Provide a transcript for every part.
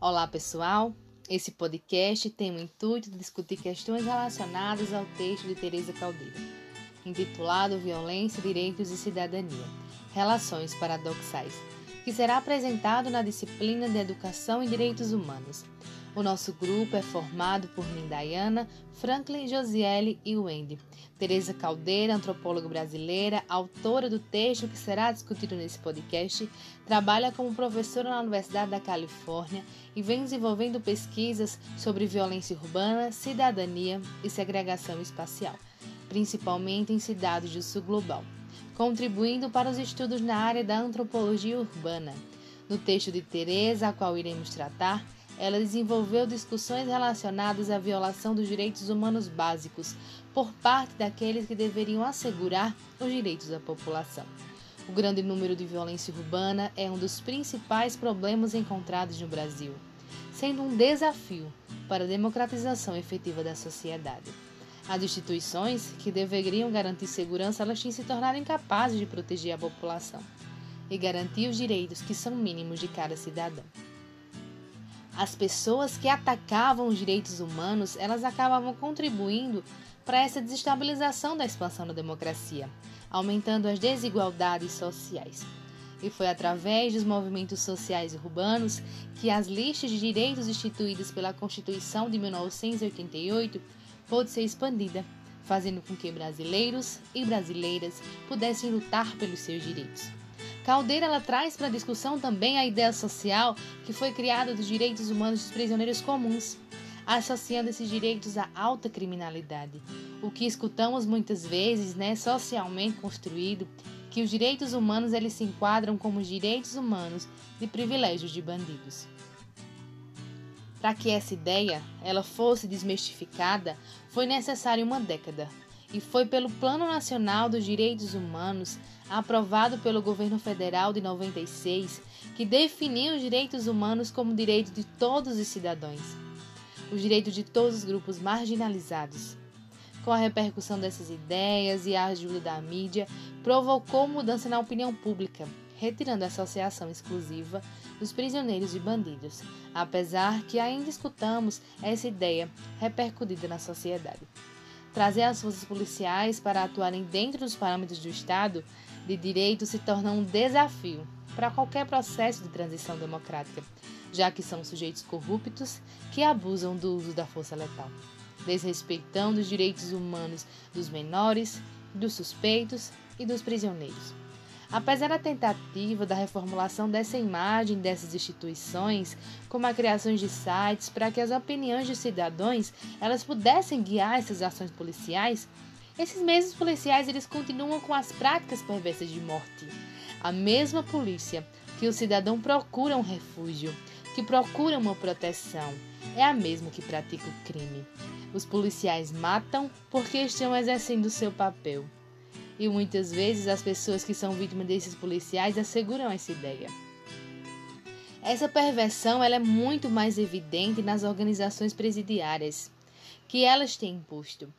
Olá, pessoal. Esse podcast tem o intuito de discutir questões relacionadas ao texto de Teresa Caldeira, intitulado Violência, Direitos e Cidadania: Relações Paradoxais, que será apresentado na disciplina de Educação e Direitos Humanos. O nosso grupo é formado por mim, Dayana, Franklin, Josiele e Wendy. Tereza Caldeira, antropóloga brasileira, autora do texto que será discutido nesse podcast, trabalha como professora na Universidade da Califórnia e vem desenvolvendo pesquisas sobre violência urbana, cidadania e segregação espacial, principalmente em cidades do sul global, contribuindo para os estudos na área da antropologia urbana. No texto de Tereza, a qual iremos tratar, ela desenvolveu discussões relacionadas à violação dos direitos humanos básicos por parte daqueles que deveriam assegurar os direitos da população. O grande número de violência urbana é um dos principais problemas encontrados no Brasil, sendo um desafio para a democratização efetiva da sociedade. As instituições que deveriam garantir segurança, elas têm se tornado incapazes de proteger a população e garantir os direitos que são mínimos de cada cidadão as pessoas que atacavam os direitos humanos, elas acabavam contribuindo para essa desestabilização da expansão da democracia, aumentando as desigualdades sociais. E foi através dos movimentos sociais urbanos que as listas de direitos instituídas pela Constituição de 1988 pôde ser expandida, fazendo com que brasileiros e brasileiras pudessem lutar pelos seus direitos. Caldeira ela traz para a discussão também a ideia social que foi criada dos direitos humanos dos prisioneiros comuns, associando esses direitos à alta criminalidade. O que escutamos muitas vezes, né, socialmente construído, que os direitos humanos eles se enquadram como os direitos humanos de privilégios de bandidos. Para que essa ideia ela fosse desmistificada, foi necessária uma década, e foi pelo Plano Nacional dos Direitos Humanos, aprovado pelo governo federal de 96, que definiu os direitos humanos como direito de todos os cidadãos, os direitos de todos os grupos marginalizados. Com a repercussão dessas ideias e a ajuda da mídia, provocou mudança na opinião pública, retirando a associação exclusiva dos prisioneiros e bandidos, apesar que ainda escutamos essa ideia repercutida na sociedade. Trazer as forças policiais para atuarem dentro dos parâmetros do Estado de Direito se torna um desafio para qualquer processo de transição democrática, já que são sujeitos corruptos que abusam do uso da força letal, desrespeitando os direitos humanos dos menores, dos suspeitos e dos prisioneiros. Apesar da tentativa da reformulação dessa imagem dessas instituições, como a criação de sites para que as opiniões de cidadãos elas pudessem guiar essas ações policiais, esses mesmos policiais eles continuam com as práticas perversas de morte. A mesma polícia que o cidadão procura um refúgio, que procura uma proteção, é a mesma que pratica o crime. Os policiais matam porque estão exercendo seu papel e muitas vezes as pessoas que são vítimas desses policiais asseguram essa ideia. Essa perversão ela é muito mais evidente nas organizações presidiárias, que elas têm imposto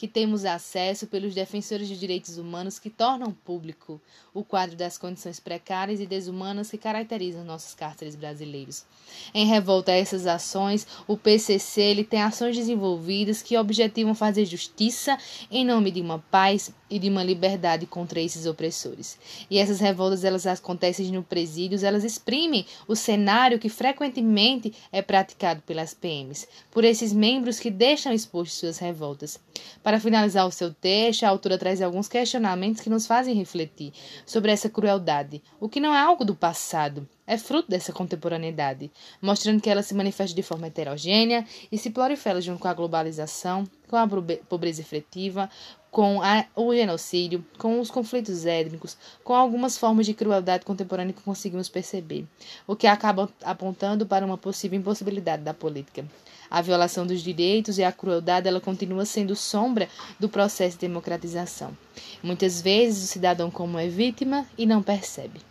que temos acesso pelos defensores de direitos humanos que tornam público o quadro das condições precárias e desumanas que caracterizam nossos cárceres brasileiros. Em revolta a essas ações, o PCC ele tem ações desenvolvidas que objetivam fazer justiça em nome de uma paz e de uma liberdade contra esses opressores. E essas revoltas elas acontecem no presídios, elas exprimem o cenário que frequentemente é praticado pelas PMs, por esses membros que deixam expostos suas revoltas. Para finalizar o seu texto, a autora traz alguns questionamentos que nos fazem refletir sobre essa crueldade, o que não é algo do passado, é fruto dessa contemporaneidade, mostrando que ela se manifesta de forma heterogênea e se prolifera junto com a globalização, com a pobreza efetiva, com a, o genocídio, com os conflitos étnicos, com algumas formas de crueldade contemporânea que conseguimos perceber, o que acaba apontando para uma possível impossibilidade da política. A violação dos direitos e a crueldade ela continua sendo sombra do processo de democratização. Muitas vezes o cidadão como é vítima e não percebe.